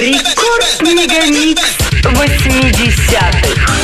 Рекорд Мегамикс 80-х.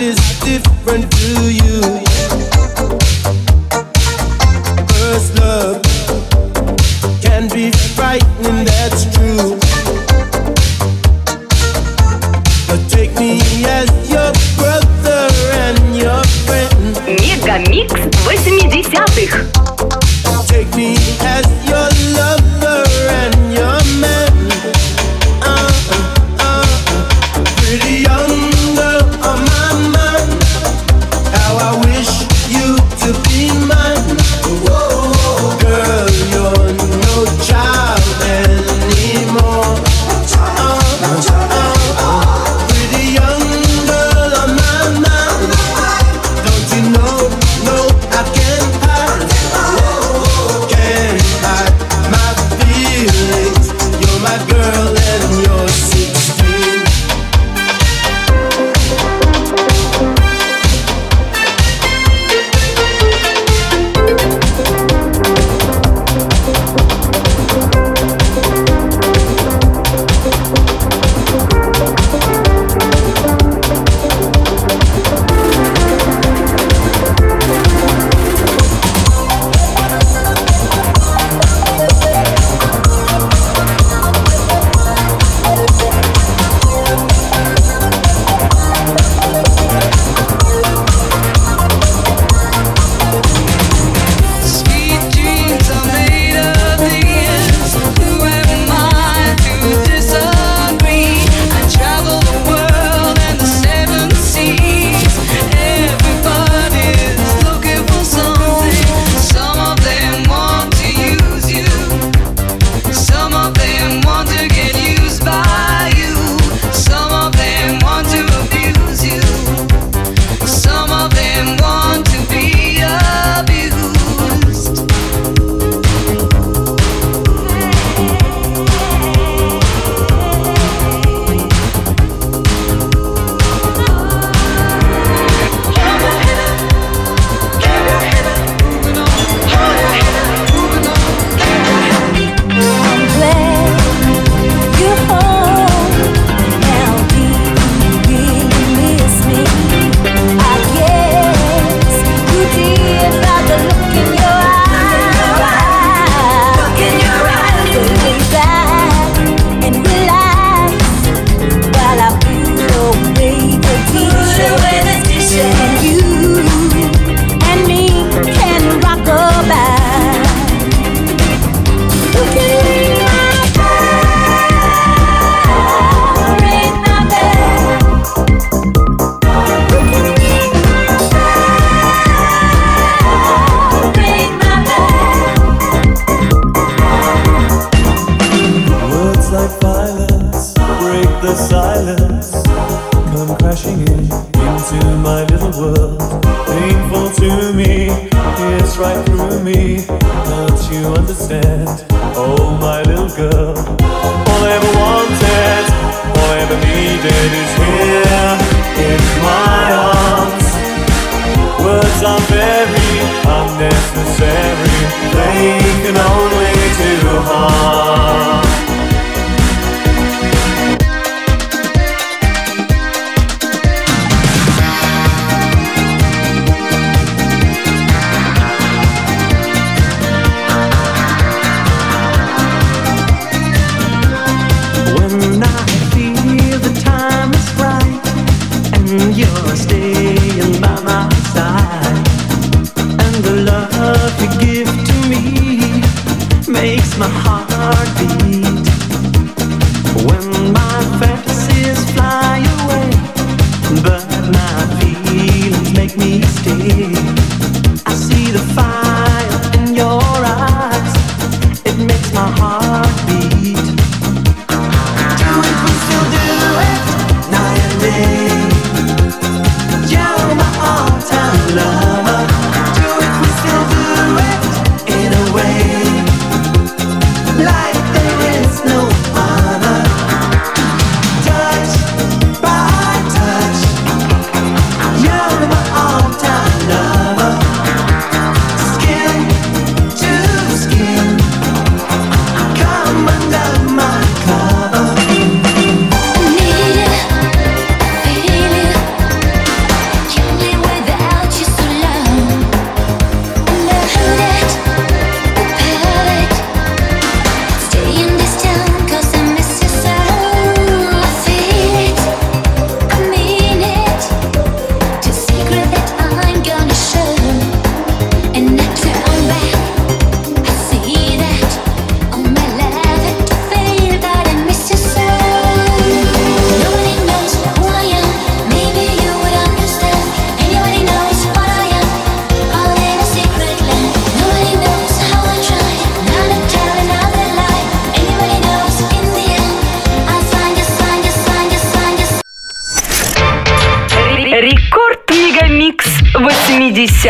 is different to you.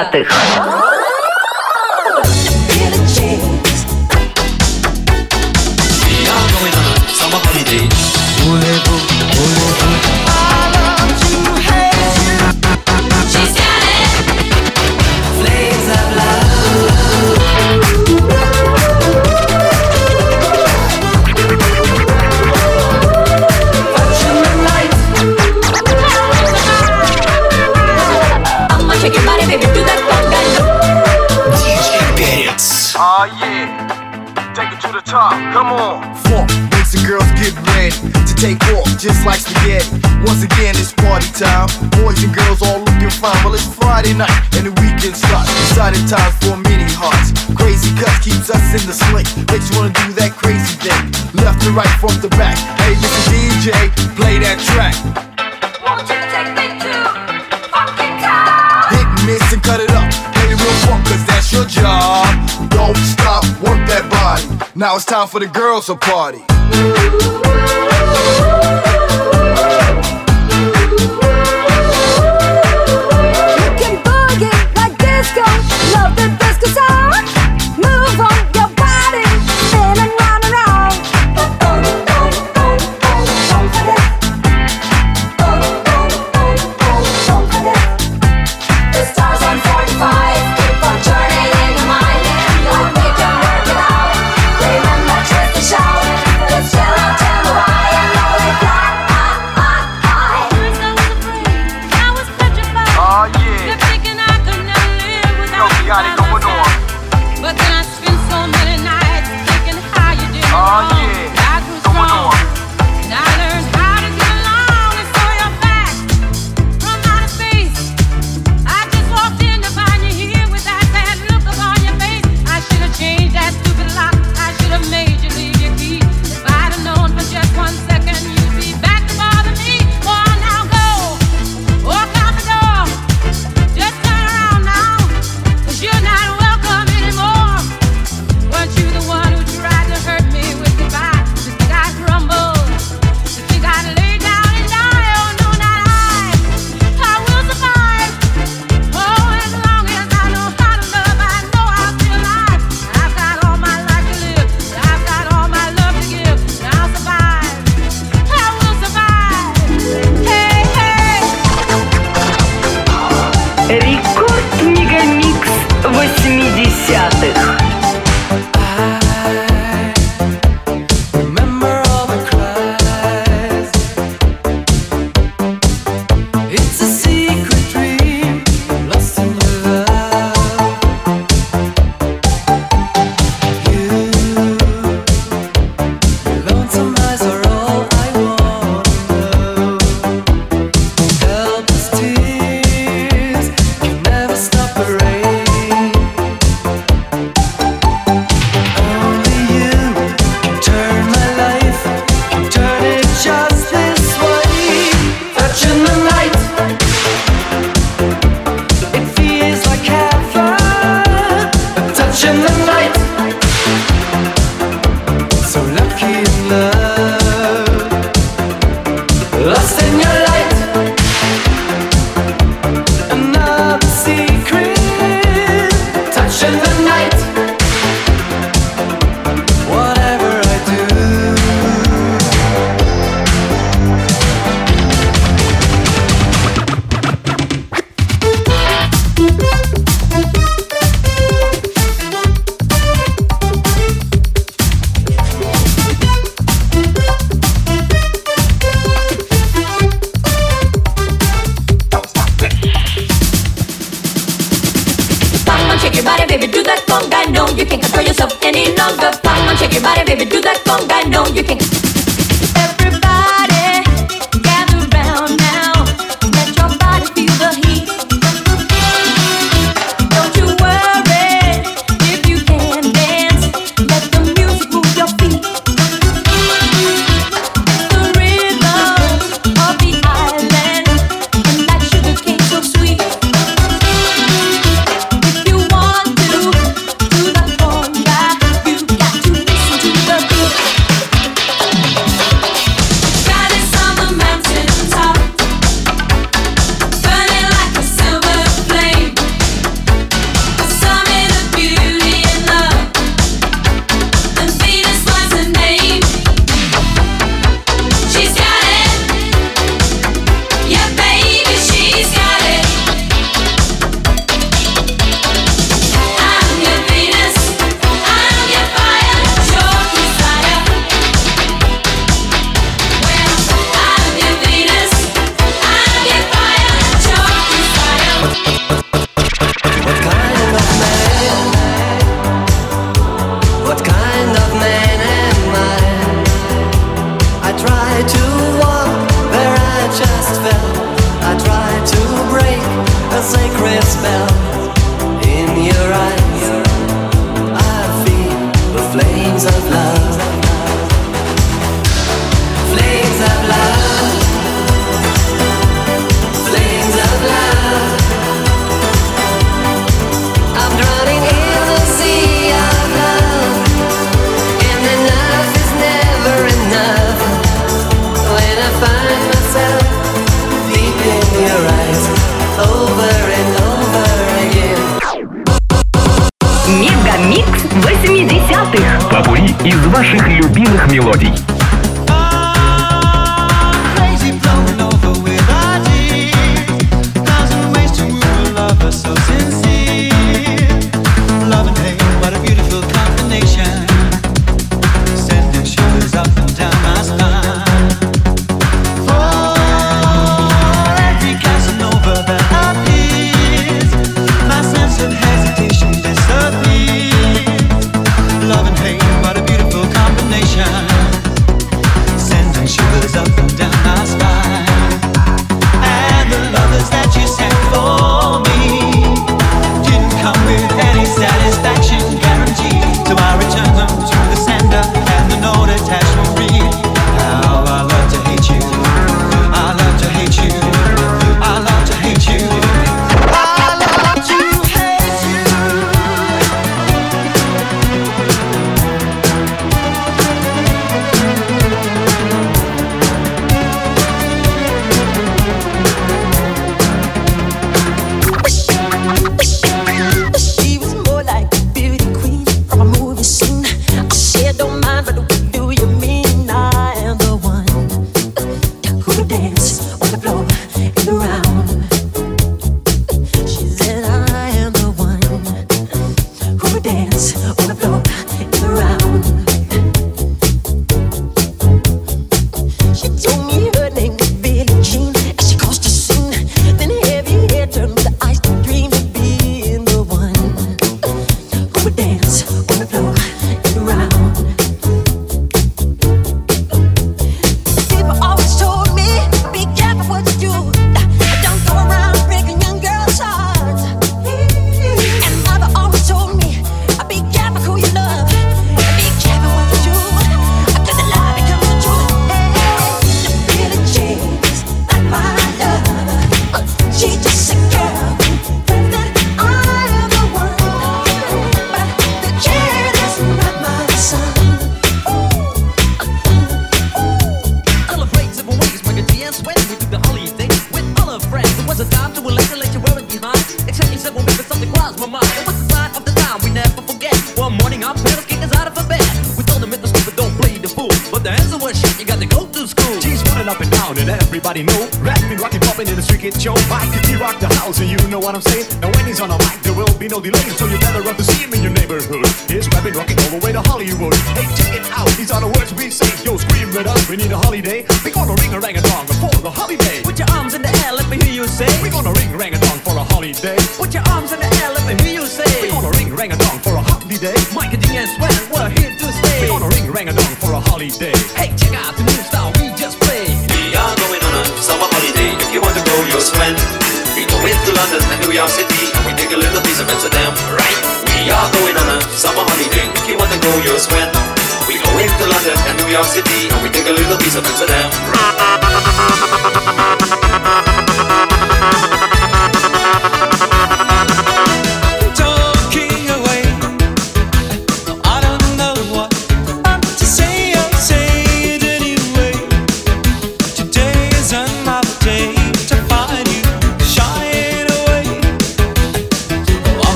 богатых. just like spaghetti. Once again, it's party time. Boys and girls all looking fine. Well, it's Friday night and the weekend starts. Excited time for many hearts. Crazy cuts keeps us in the slick. Makes you wanna do that crazy thing. Left to right, front to back. Hey, Mr. DJ, play that track. Won't you take me to Funkytown? Hit and miss and cut it up. Play real funk, cause that's your job. Don't stop, work that body. Now it's time for the girls to party. Ooh, ooh, ooh. love the best cause I in the night.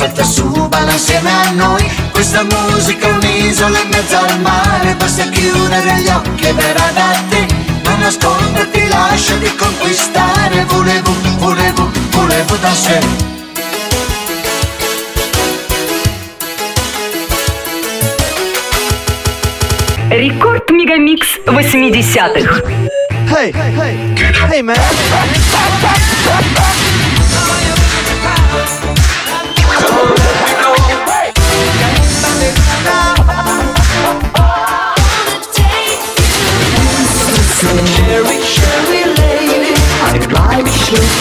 salta su, balla insieme a noi. Questa musica è un'isola in mezzo al mare, basta chiudere gli occhi e verrà da te. Non nasconderti, lasciati conquistare, volevo, volevo, volevo da sé. Рекорд Мегамикс 80-х. Hey, hey, hey, man. truth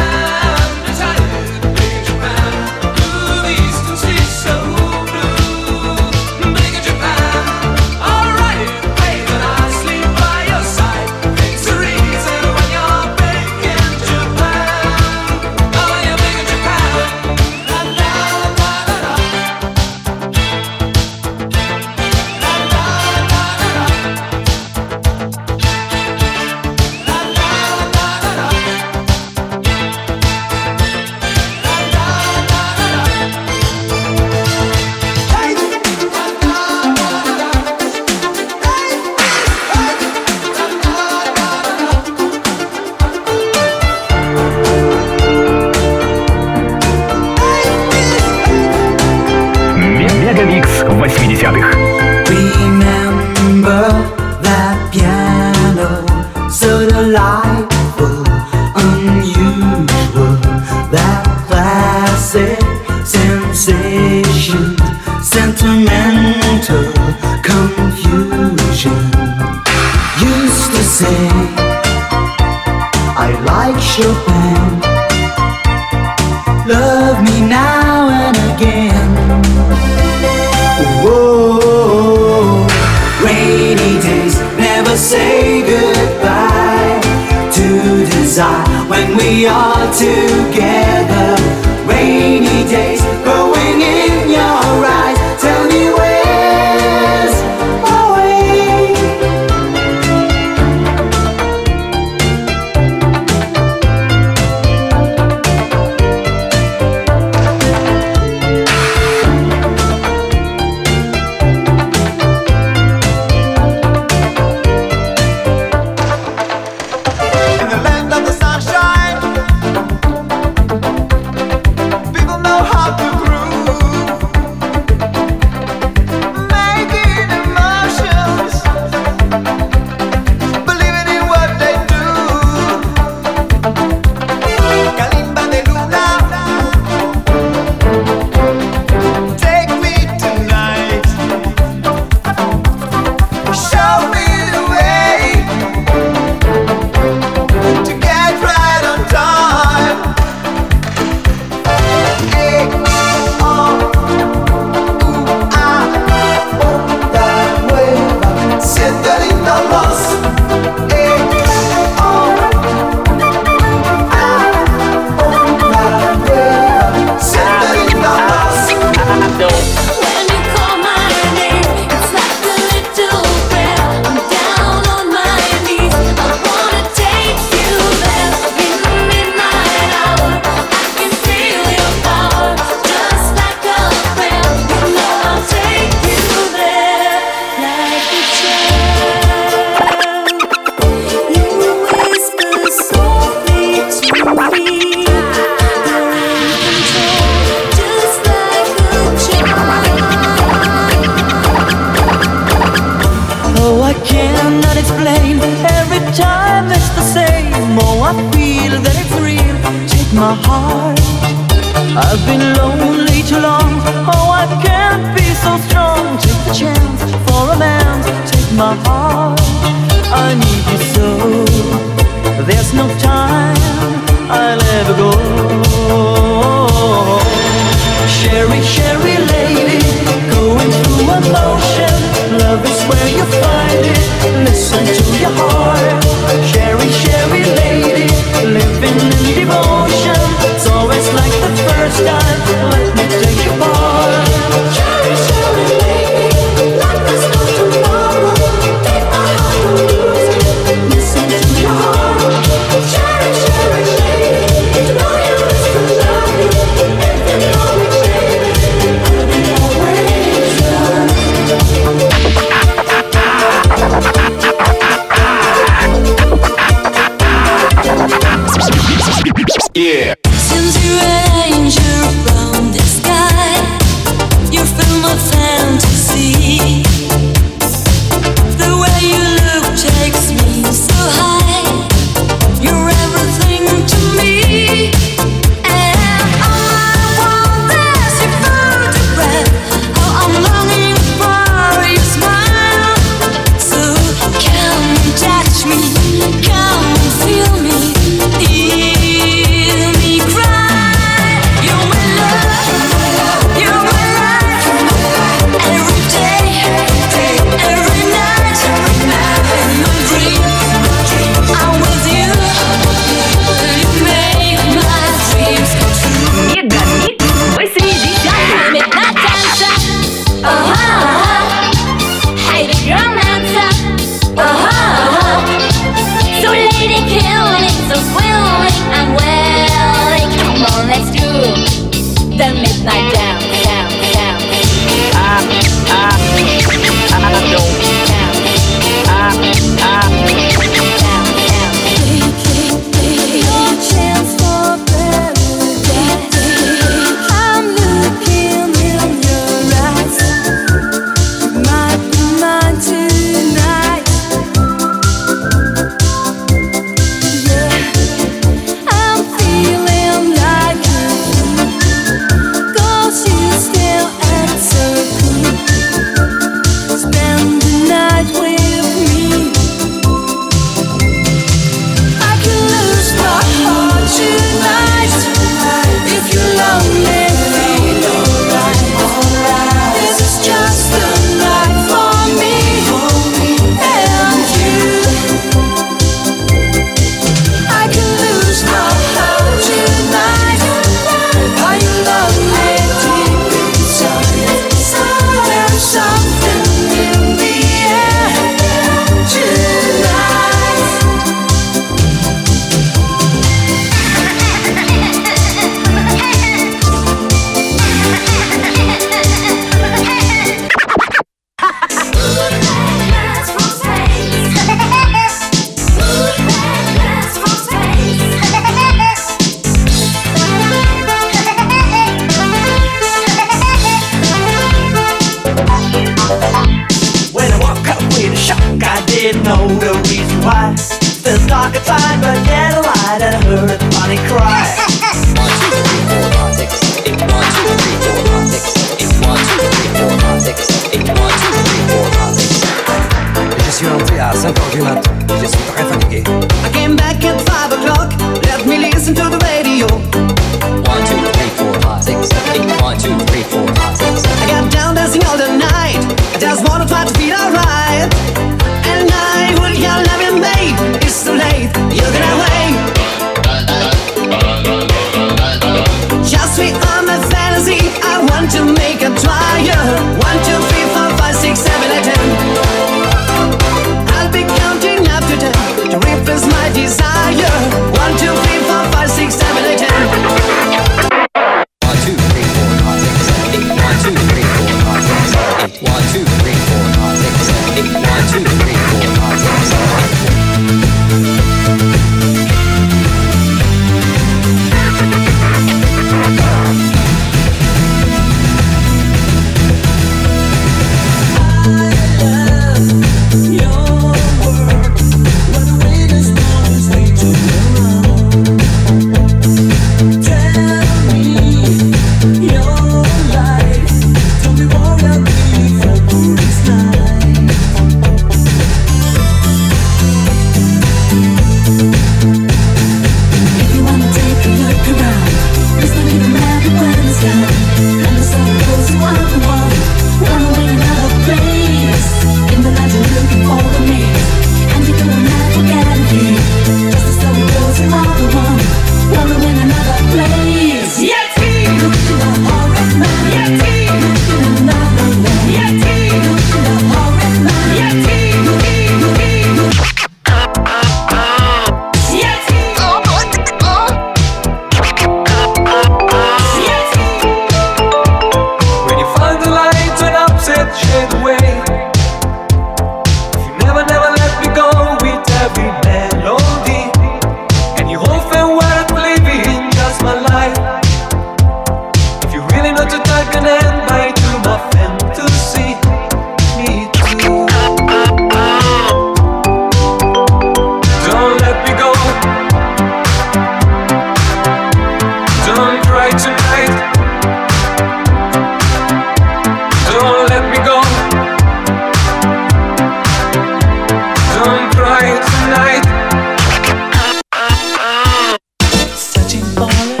falling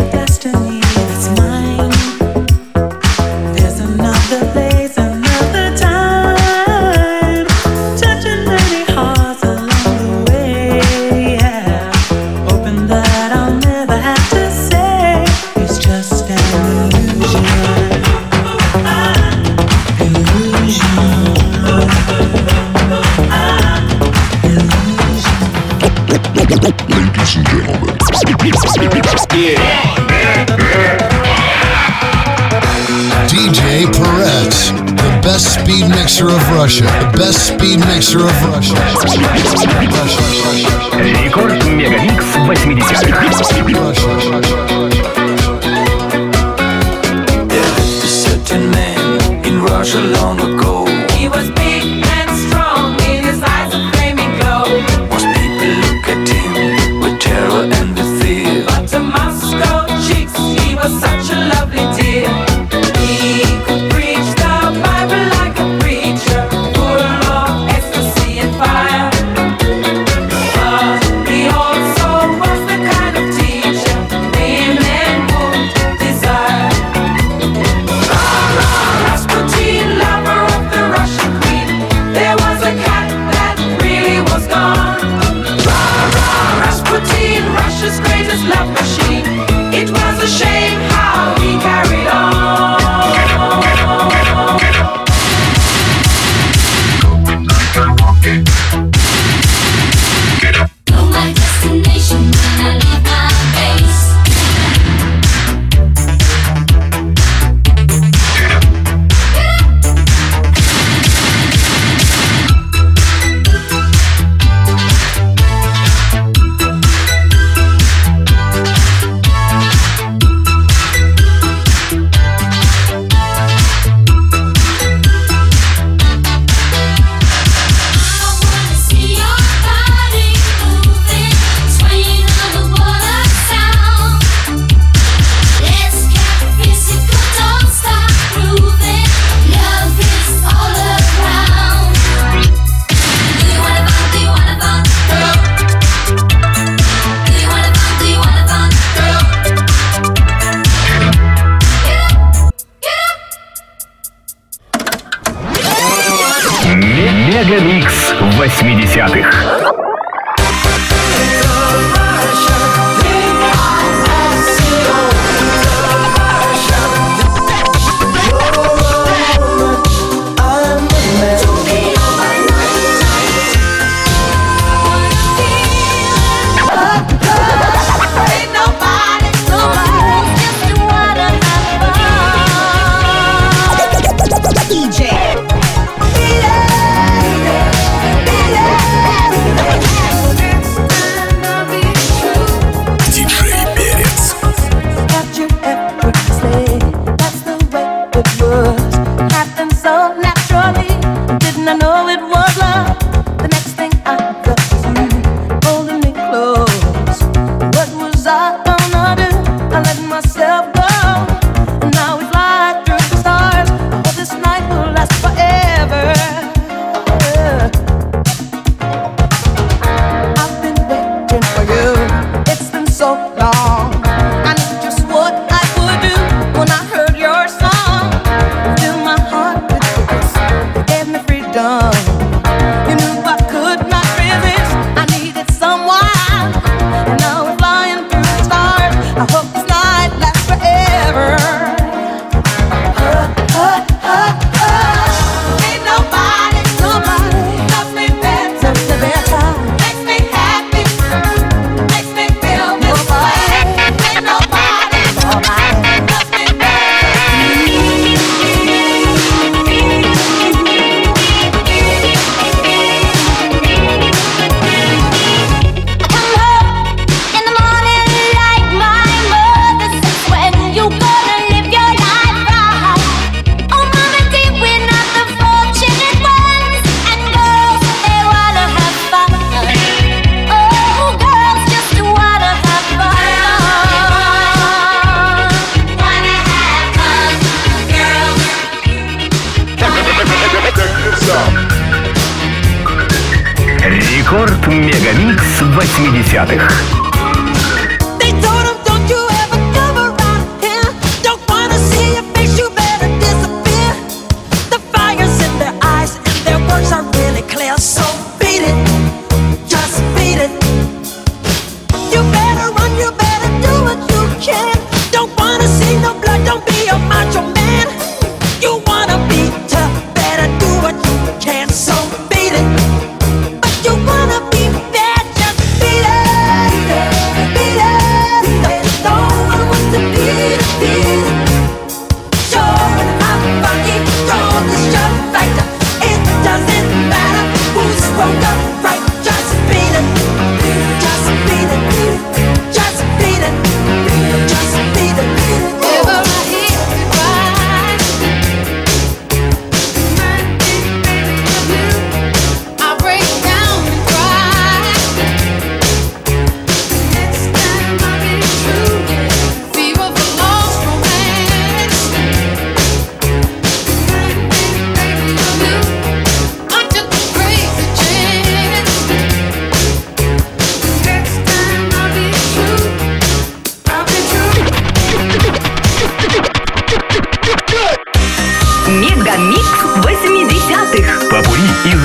80-х.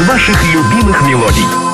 ваших любимых мелодий.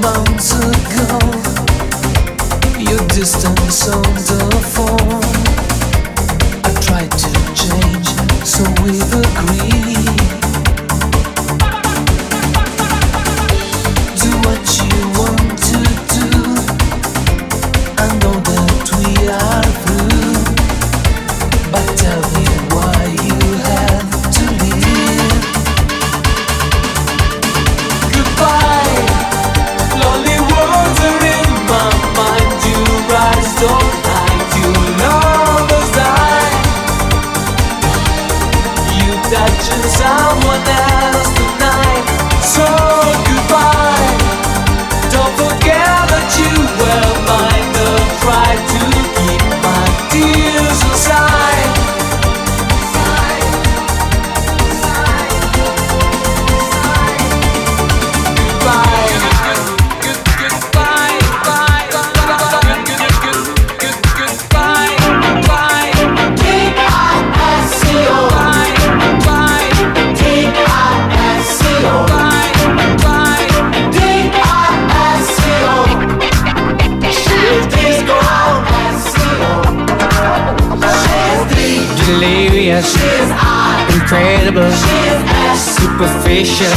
months ago. Your distance on the phone. I tried to change, so we've agreed. Superficial,